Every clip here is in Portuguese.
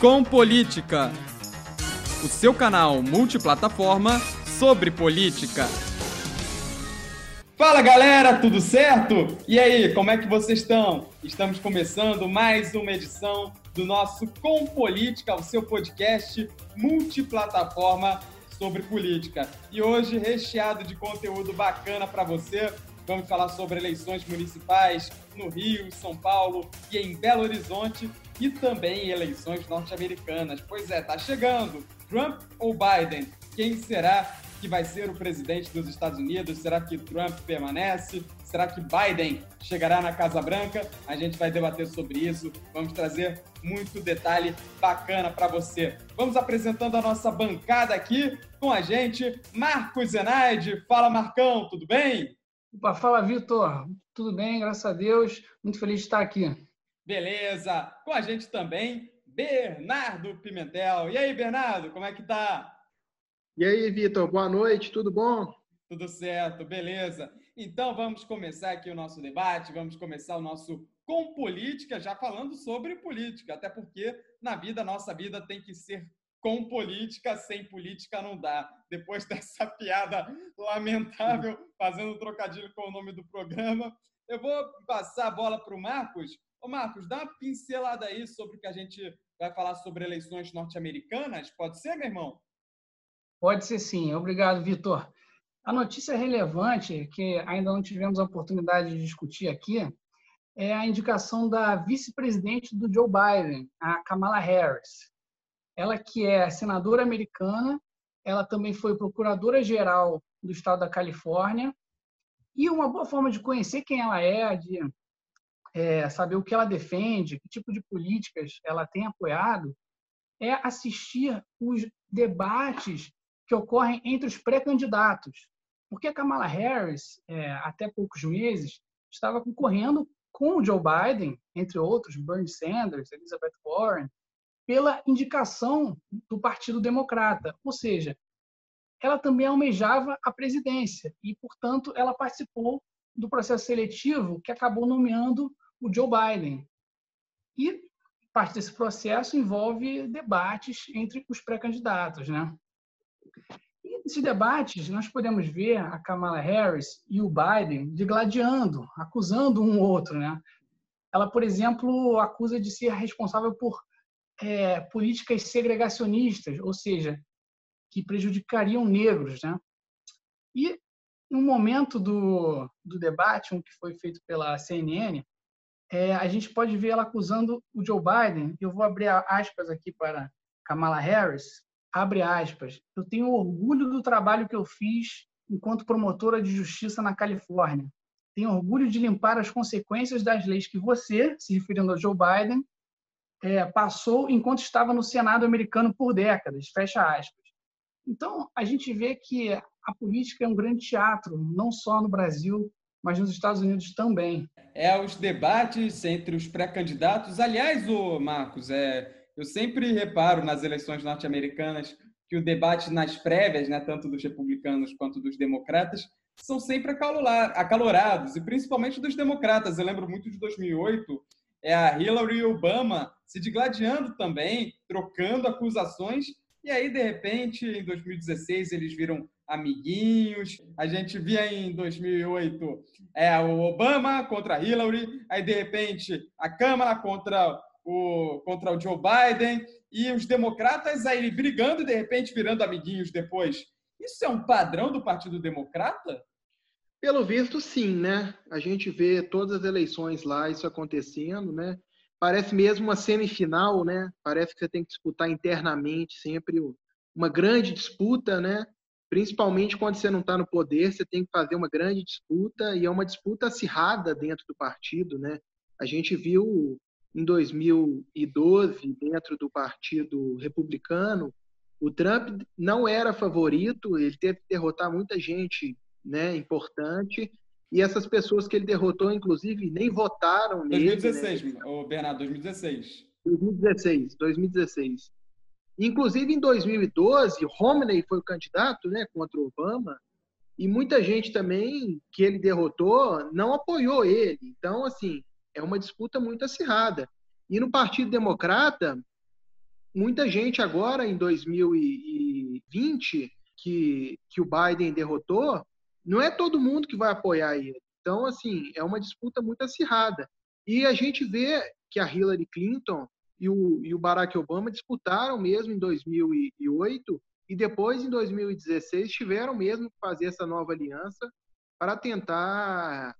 Com Política, o seu canal multiplataforma sobre política. Fala galera, tudo certo? E aí, como é que vocês estão? Estamos começando mais uma edição do nosso Com Política, o seu podcast multiplataforma sobre política. E hoje recheado de conteúdo bacana para você. Vamos falar sobre eleições municipais no Rio, São Paulo e em Belo Horizonte e também eleições norte-americanas. Pois é, tá chegando. Trump ou Biden? Quem será que vai ser o presidente dos Estados Unidos? Será que Trump permanece? Será que Biden chegará na Casa Branca? A gente vai debater sobre isso. Vamos trazer muito detalhe bacana para você. Vamos apresentando a nossa bancada aqui com a gente, Marcos Zenaide. Fala, Marcão, tudo bem? Opa, fala, Vitor. Tudo bem, graças a Deus. Muito feliz de estar aqui. Beleza. Com a gente também, Bernardo Pimentel. E aí, Bernardo, como é que tá? E aí, Vitor, boa noite, tudo bom? Tudo certo, beleza. Então vamos começar aqui o nosso debate, vamos começar o nosso com política, já falando sobre política, até porque na vida, nossa vida tem que ser com política, sem política não dá. Depois dessa piada lamentável, fazendo trocadilho com o nome do programa, eu vou passar a bola para o Marcos. Ô Marcos, dá uma pincelada aí sobre o que a gente vai falar sobre eleições norte-americanas. Pode ser, meu irmão? Pode ser sim. Obrigado, Vitor. A notícia relevante, que ainda não tivemos a oportunidade de discutir aqui, é a indicação da vice-presidente do Joe Biden, a Kamala Harris ela que é senadora americana, ela também foi procuradora-geral do estado da Califórnia, e uma boa forma de conhecer quem ela é, de é, saber o que ela defende, que tipo de políticas ela tem apoiado, é assistir os debates que ocorrem entre os pré-candidatos. Porque a Kamala Harris, é, até poucos meses, estava concorrendo com o Joe Biden, entre outros, Bernie Sanders, Elizabeth Warren, pela indicação do Partido Democrata, ou seja, ela também almejava a presidência e, portanto, ela participou do processo seletivo que acabou nomeando o Joe Biden. E parte desse processo envolve debates entre os pré-candidatos, né? E nesses debates, nós podemos ver a Kamala Harris e o Biden digladiando, acusando um ou outro, né? Ela, por exemplo, acusa de ser responsável por é, políticas segregacionistas, ou seja, que prejudicariam negros. Né? E no momento do, do debate, um que foi feito pela CNN, é, a gente pode ver ela acusando o Joe Biden. Eu vou abrir aspas aqui para Kamala Harris. Abre aspas. Eu tenho orgulho do trabalho que eu fiz enquanto promotora de justiça na Califórnia. Tenho orgulho de limpar as consequências das leis que você, se referindo ao Joe Biden, é, passou enquanto estava no Senado americano por décadas, fecha aspas. Então, a gente vê que a política é um grande teatro, não só no Brasil, mas nos Estados Unidos também. É os debates entre os pré-candidatos. Aliás, o Marcos, é, eu sempre reparo nas eleições norte-americanas que o debate nas prévias, né, tanto dos republicanos quanto dos democratas, são sempre acalorados, e principalmente dos democratas. Eu lembro muito de 2008, é a Hillary e Obama se digladiando também, trocando acusações, e aí, de repente, em 2016, eles viram amiguinhos. A gente via em 2008 é, o Obama contra Hillary, aí, de repente, a Câmara contra o, contra o Joe Biden, e os democratas aí brigando e, de repente, virando amiguinhos depois. Isso é um padrão do Partido Democrata? Pelo visto, sim, né? A gente vê todas as eleições lá, isso acontecendo, né? Parece mesmo uma semifinal, né? Parece que você tem que disputar internamente sempre uma grande disputa, né? Principalmente quando você não está no poder, você tem que fazer uma grande disputa e é uma disputa acirrada dentro do partido, né? A gente viu em 2012 dentro do Partido Republicano, o Trump não era favorito, ele teve que derrotar muita gente né, importante. E essas pessoas que ele derrotou, inclusive, nem votaram 2016, nele. 2016, né? o Bernardo, 2016. 2016, 2016. Inclusive, em 2012, Romney foi o candidato né, contra Obama, e muita gente também que ele derrotou não apoiou ele. Então, assim, é uma disputa muito acirrada. E no Partido Democrata, muita gente agora, em 2020, que, que o Biden derrotou, não é todo mundo que vai apoiar ele. Então, assim, é uma disputa muito acirrada. E a gente vê que a Hillary Clinton e o, e o Barack Obama disputaram mesmo em 2008 e depois, em 2016, tiveram mesmo que fazer essa nova aliança para tentar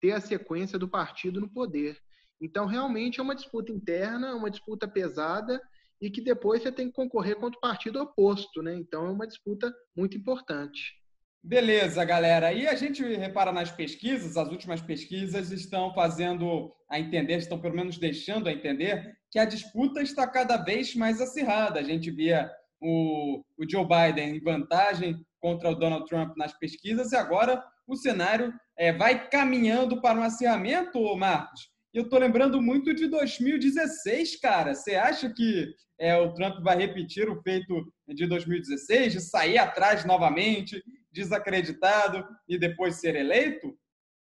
ter a sequência do partido no poder. Então, realmente é uma disputa interna, uma disputa pesada e que depois você tem que concorrer contra o partido oposto, né? Então, é uma disputa muito importante. Beleza, galera. E a gente repara nas pesquisas, as últimas pesquisas estão fazendo a entender, estão pelo menos deixando a entender que a disputa está cada vez mais acirrada. A gente via o, o Joe Biden em vantagem contra o Donald Trump nas pesquisas e agora o cenário é, vai caminhando para um acirramento, Marcos. Eu estou lembrando muito de 2016, cara. Você acha que é, o Trump vai repetir o feito de 2016, de sair atrás novamente, desacreditado e depois ser eleito?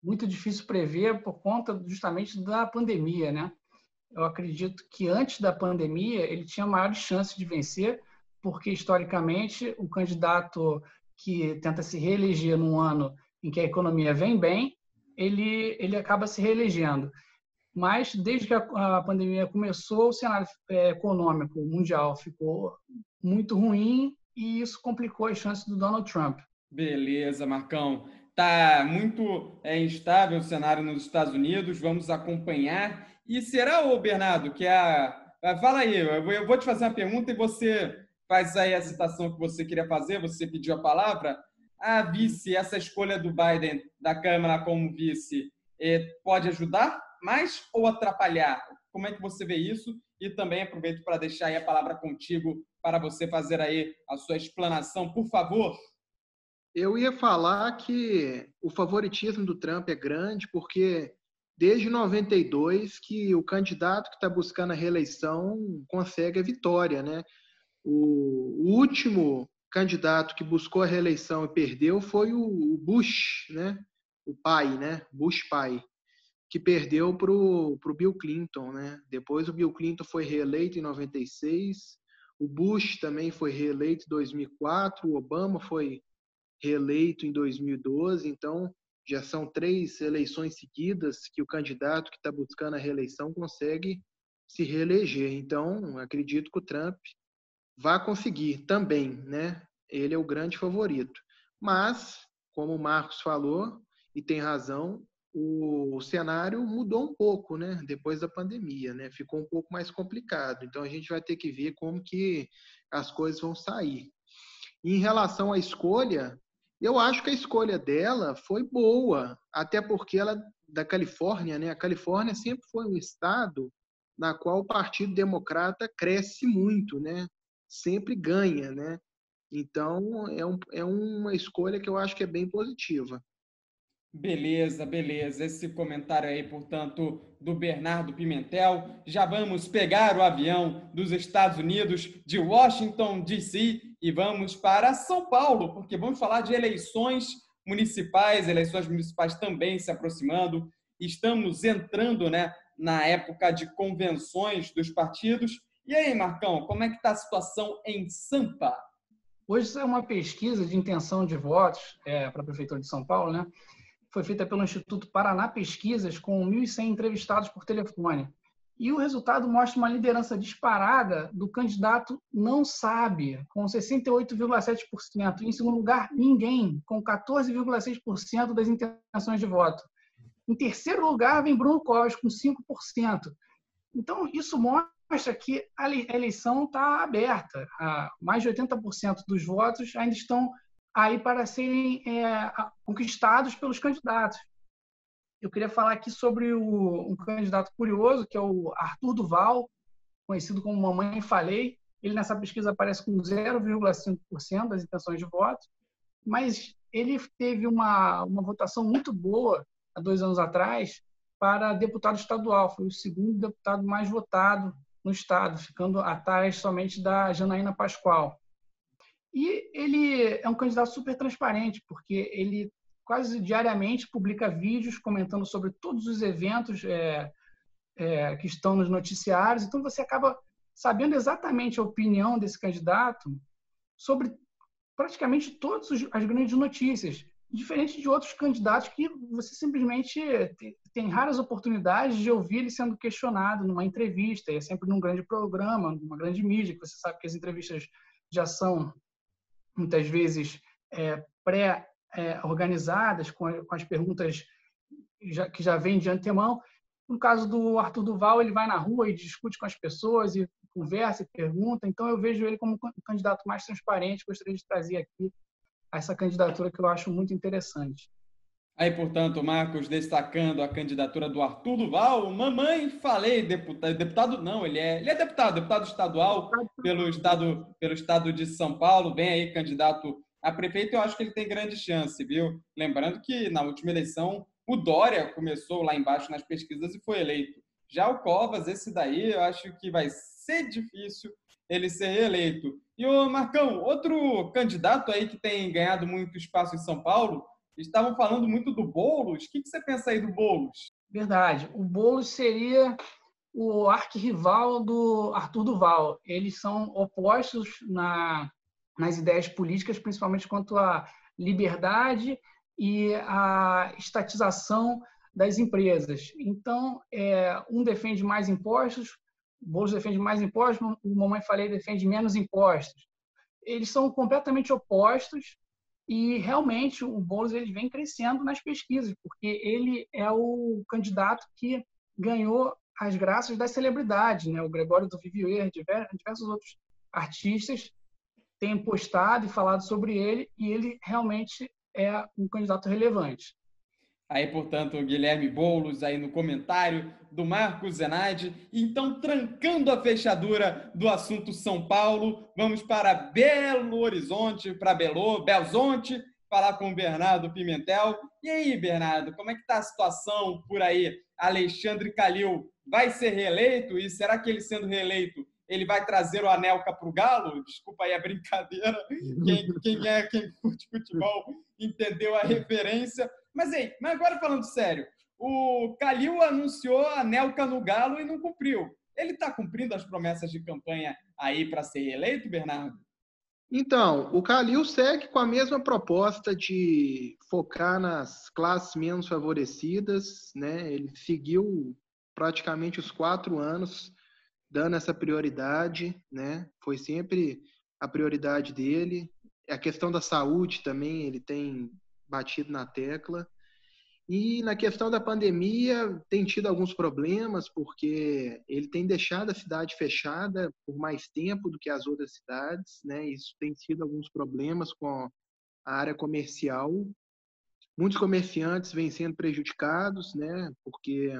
Muito difícil prever por conta justamente da pandemia, né? Eu acredito que antes da pandemia ele tinha maiores chances de vencer, porque historicamente o candidato que tenta se reeleger num ano em que a economia vem bem, ele, ele acaba se reelegendo. Mas, desde que a, a pandemia começou, o cenário é, econômico mundial ficou muito ruim e isso complicou as chances do Donald Trump. Beleza, Marcão. Tá muito é, instável o cenário nos Estados Unidos, vamos acompanhar. E será, o Bernardo, que a. Fala aí, eu vou te fazer uma pergunta e você faz aí a citação que você queria fazer, você pediu a palavra. A vice, essa escolha do Biden da Câmara como vice, é, pode ajudar mais ou atrapalhar? Como é que você vê isso? E também aproveito para deixar aí a palavra contigo para você fazer aí a sua explanação, por favor. Eu ia falar que o favoritismo do Trump é grande porque desde 92 que o candidato que está buscando a reeleição consegue a vitória, né? O, último candidato que buscou a reeleição e perdeu foi o Bush, né? O pai, né? Bush pai, que perdeu para o Bill Clinton, né? Depois o Bill Clinton foi reeleito em 96, o Bush também foi reeleito em 2004, o Obama foi reeleito em 2012, então já são três eleições seguidas que o candidato que está buscando a reeleição consegue se reeleger. Então, acredito que o Trump vai conseguir também, né? Ele é o grande favorito. Mas, como o Marcos falou, e tem razão, o cenário mudou um pouco, né? Depois da pandemia, né? Ficou um pouco mais complicado. Então, a gente vai ter que ver como que as coisas vão sair. Em relação à escolha, eu acho que a escolha dela foi boa, até porque ela da Califórnia, né? A Califórnia sempre foi um estado na qual o Partido Democrata cresce muito, né? Sempre ganha, né? Então é, um, é uma escolha que eu acho que é bem positiva. Beleza, beleza. Esse comentário aí, portanto, do Bernardo Pimentel. Já vamos pegar o avião dos Estados Unidos, de Washington, D.C., e vamos para São Paulo, porque vamos falar de eleições municipais, eleições municipais também se aproximando. Estamos entrando né, na época de convenções dos partidos. E aí, Marcão, como é que está a situação em Sampa? Hoje é uma pesquisa de intenção de votos é, para a Prefeitura de São Paulo, né? Foi feita pelo Instituto Paraná Pesquisas, com 1.100 entrevistados por telefone. E o resultado mostra uma liderança disparada do candidato Não Sabe, com 68,7%. Em segundo lugar, Ninguém, com 14,6% das intenções de voto. Em terceiro lugar, vem Bruno Covas, com 5%. Então, isso mostra que a eleição está aberta. Mais de 80% dos votos ainda estão aí para serem é, conquistados pelos candidatos. Eu queria falar aqui sobre o, um candidato curioso, que é o Arthur Duval, conhecido como Mamãe Falei. Ele nessa pesquisa aparece com 0,5% das intenções de voto, mas ele teve uma, uma votação muito boa há dois anos atrás para deputado estadual. Foi o segundo deputado mais votado no estado, ficando atrás somente da Janaína Pascoal. E ele é um candidato super transparente, porque ele quase diariamente publica vídeos comentando sobre todos os eventos é, é, que estão nos noticiários. Então você acaba sabendo exatamente a opinião desse candidato sobre praticamente todas as grandes notícias, diferente de outros candidatos que você simplesmente tem raras oportunidades de ouvir ele sendo questionado numa entrevista, e é sempre num grande programa, numa grande mídia, que você sabe que as entrevistas já são muitas vezes é, pré-organizadas, com, com, as perguntas já, que já vêm de antemão. No caso do Arthur Duval, ele vai na rua e discute com as pessoas e conversa e pergunta. Então, eu vejo ele como um candidato mais transparente. Gostaria de trazer aqui essa candidatura que eu acho muito interessante. Aí, portanto, Marcos, destacando a candidatura do Arthur Duval, mamãe, falei, deputado, deputado não, ele é, ele é deputado, deputado estadual pelo estado, pelo estado de São Paulo, vem aí candidato a prefeito, eu acho que ele tem grande chance, viu? Lembrando que na última eleição o Dória começou lá embaixo nas pesquisas e foi eleito. Já o Covas, esse daí, eu acho que vai ser difícil ele ser reeleito. E o Marcão, outro candidato aí que tem ganhado muito espaço em São Paulo, estavam falando muito do Boulos. O que, você pensa aí do Boulos? Verdade. O Boulos seria o arquirrival do Arthur Duval. Eles são opostos na, nas ideias políticas, principalmente quanto à liberdade e à estatização das empresas. Então, é, um defende mais impostos, Boulos defende mais impostos, o Mamãe Falei defende menos impostos. Eles são completamente opostos e realmente o Boulos ele vem crescendo nas pesquisas, porque ele é o candidato que ganhou as graças das celebridades, né? O Gregório do Vivier, diversos outros artistas têm postado e falado sobre ele e ele realmente é um candidato relevante. Aí, portanto, Guilherme Boulos aí no comentário do Marcos Zenaide. Então, trancando a fechadura do assunto São Paulo, vamos para Belo Horizonte, para Belo, Belzonte, falar com o Bernardo Pimentel. E aí, Bernardo, como é que está a situação por aí? Alexandre Calil vai ser reeleito? E será que ele sendo reeleito, ele vai trazer o Anelca para o Galo? Desculpa aí a brincadeira. Quem, quem é, quem curte futebol entendeu a referência. Mas aí, mas agora falando sério, o Calil anunciou a Nelca no Galo e não cumpriu. Ele está cumprindo as promessas de campanha aí para ser eleito, Bernardo? Então, o Calil segue com a mesma proposta de focar nas classes menos favorecidas, né? Ele seguiu praticamente os quatro anos dando essa prioridade, né? Foi sempre a prioridade dele. A questão da saúde também ele tem batido na tecla. E na questão da pandemia, tem tido alguns problemas, porque ele tem deixado a cidade fechada por mais tempo do que as outras cidades, né? Isso tem sido alguns problemas com a área comercial. Muitos comerciantes vêm sendo prejudicados, né? Porque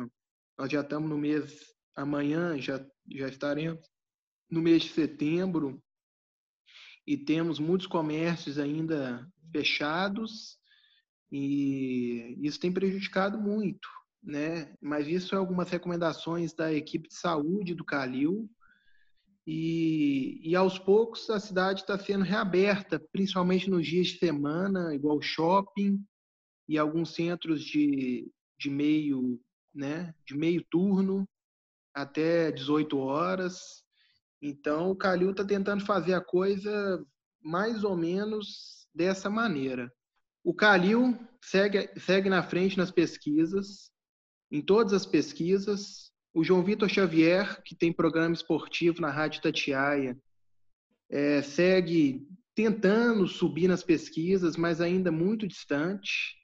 nós já estamos no mês, amanhã já, já estaremos no mês de setembro, e temos muitos comércios ainda fechados e isso tem prejudicado muito, né? Mas isso é algumas recomendações da equipe de saúde do Calil. E, e aos poucos a cidade está sendo reaberta, principalmente nos dias de semana, igual shopping e alguns centros de, de meio, né, de meio turno até 18 horas. Então o Calil está tentando fazer a coisa mais ou menos dessa maneira. O Calil segue, segue na frente nas pesquisas, em todas as pesquisas. O João Vitor Xavier, que tem programa esportivo na Rádio Tatiaia, é, segue tentando subir nas pesquisas, mas ainda muito distante.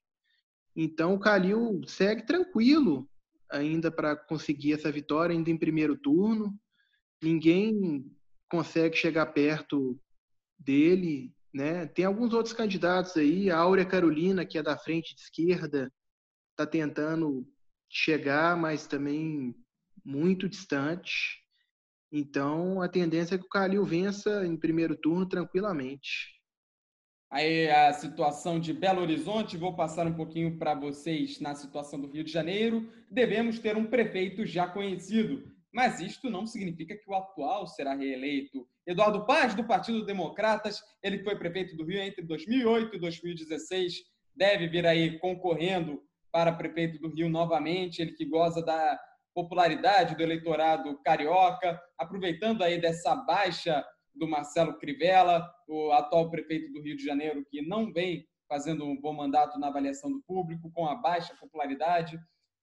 Então, o Calil segue tranquilo ainda para conseguir essa vitória, ainda em primeiro turno. Ninguém consegue chegar perto dele né? Tem alguns outros candidatos aí, a Áurea Carolina, que é da frente de esquerda, está tentando chegar, mas também muito distante. Então, a tendência é que o Calil vença em primeiro turno tranquilamente. Aí a situação de Belo Horizonte, vou passar um pouquinho para vocês na situação do Rio de Janeiro. Devemos ter um prefeito já conhecido, mas isto não significa que o atual será reeleito. Eduardo Paz, do Partido Democratas, ele foi prefeito do Rio entre 2008 e 2016, deve vir aí concorrendo para prefeito do Rio novamente, ele que goza da, popularidade do eleitorado carioca, aproveitando aí dessa baixa do Marcelo Crivella, o atual prefeito do Rio de Janeiro, que não vem fazendo um bom mandato na avaliação do público, com a baixa popularidade,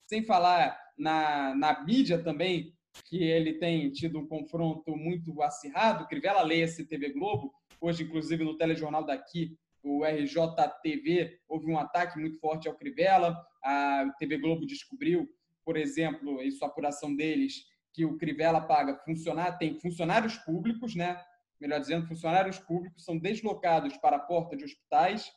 sem falar na, na mídia também, que ele tem tido um confronto muito acirrado. Crivella lê esse TV Globo, hoje, inclusive, no telejornal daqui, o RJTV, houve um ataque muito forte ao Crivella. A TV Globo descobriu, por exemplo, em sua apuração deles, que o Crivella paga funcionário, tem funcionários públicos, né? Melhor dizendo, funcionários públicos são deslocados para a porta de hospitais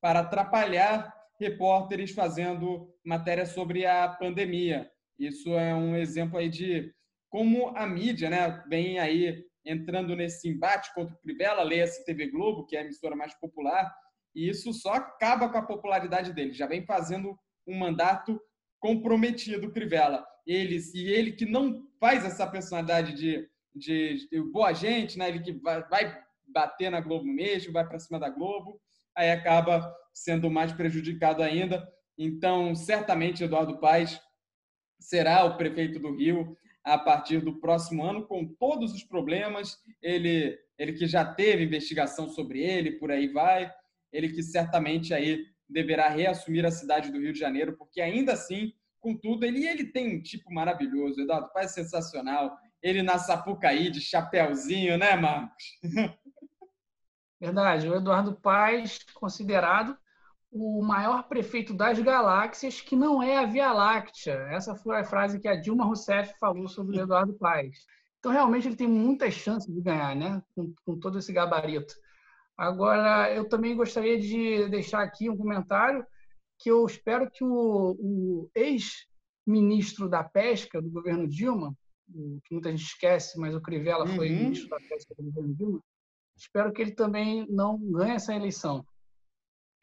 para atrapalhar repórteres fazendo matéria sobre a pandemia. Isso é um exemplo aí de como a mídia, né, vem aí entrando nesse embate contra o Crivella, leia-se TV Globo, que é a emissora mais popular, e isso só acaba com a popularidade dele. Já vem fazendo um mandato comprometido, Crivella. Ele, e ele que não faz essa personalidade de, de, de boa gente, né? ele que vai, vai bater na Globo mesmo, vai para cima da Globo, aí acaba sendo mais prejudicado ainda. Então, certamente, Eduardo Paes será o prefeito do Rio a partir do próximo ano, com todos os problemas. Ele, ele que já teve investigação sobre ele, por aí vai. Ele que certamente aí deverá reassumir a cidade do Rio de Janeiro, porque ainda assim, contudo, ele, ele tem um tipo maravilhoso. Eduardo Paes é sensacional. Ele na Sapucaí, de chapéuzinho, né, Marcos? Verdade. O Eduardo Paes, considerado o maior prefeito das galáxias, que não é a Via Láctea. Essa foi a frase que a Dilma Rousseff falou sobre o Eduardo Paes. Então, realmente, ele tem muitas chances de ganhar, né? Com, com todo esse gabarito. Agora, eu também gostaria de deixar aqui um comentário que eu espero que o, o ex-ministro da Pesca do governo Dilma, que muita gente esquece, mas o Crivella foi uhum. ministro da Pesca do governo Dilma, espero que ele também não ganhe essa eleição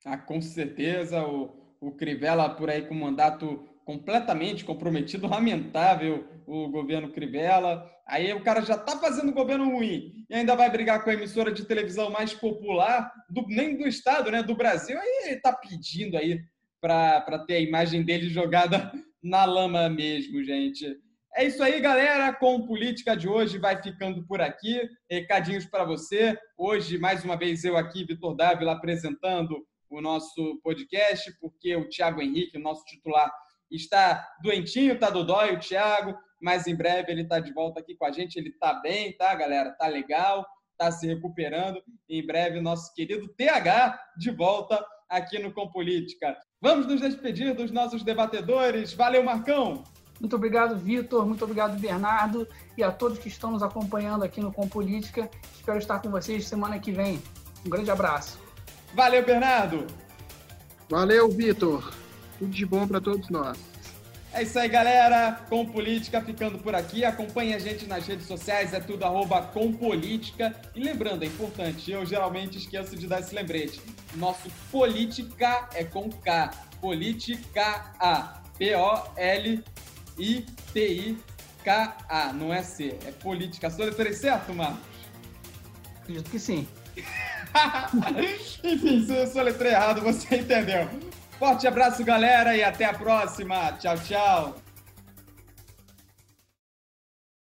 ah, com certeza, o, o Crivella por aí com mandato completamente comprometido, lamentável o governo Crivella. Aí o cara já está fazendo governo ruim e ainda vai brigar com a emissora de televisão mais popular, do, nem do Estado, né, do Brasil. Aí ele está pedindo aí para ter a imagem dele jogada na lama mesmo, gente. É isso aí, galera. Com política de hoje vai ficando por aqui. Recadinhos para você. Hoje, mais uma vez, eu aqui, Vitor Dávila, apresentando o nosso podcast, porque o Thiago Henrique, o nosso titular, está doentinho, tá do dói, o Thiago, mas em breve ele está de volta aqui com a gente. Ele está bem, tá, galera? Tá legal, tá se recuperando. Em breve, o nosso querido TH de volta aqui no Compolítica. Vamos nos despedir dos nossos debatedores. Valeu, Marcão! Muito obrigado, Vitor. Muito obrigado, Bernardo. E a todos que estão nos acompanhando aqui no Compolítica. Espero estar com vocês semana que vem. Um grande abraço. Valeu, Bernardo. Valeu, Vitor. Tudo de bom para todos nós. É isso aí, galera. Com Política ficando por aqui. Acompanhe a gente nas redes sociais, é tudo arroba com política. E lembrando, é importante, eu geralmente esqueço de dar esse lembrete. Nosso Política é com K. Política A. P-O-L-I-T-I-K-A. Não é C, é política. Soletrei certo, Marcos? Acredito que sim. Enfim, se eu soletrei errado, você entendeu. Forte abraço, galera, e até a próxima. Tchau, tchau.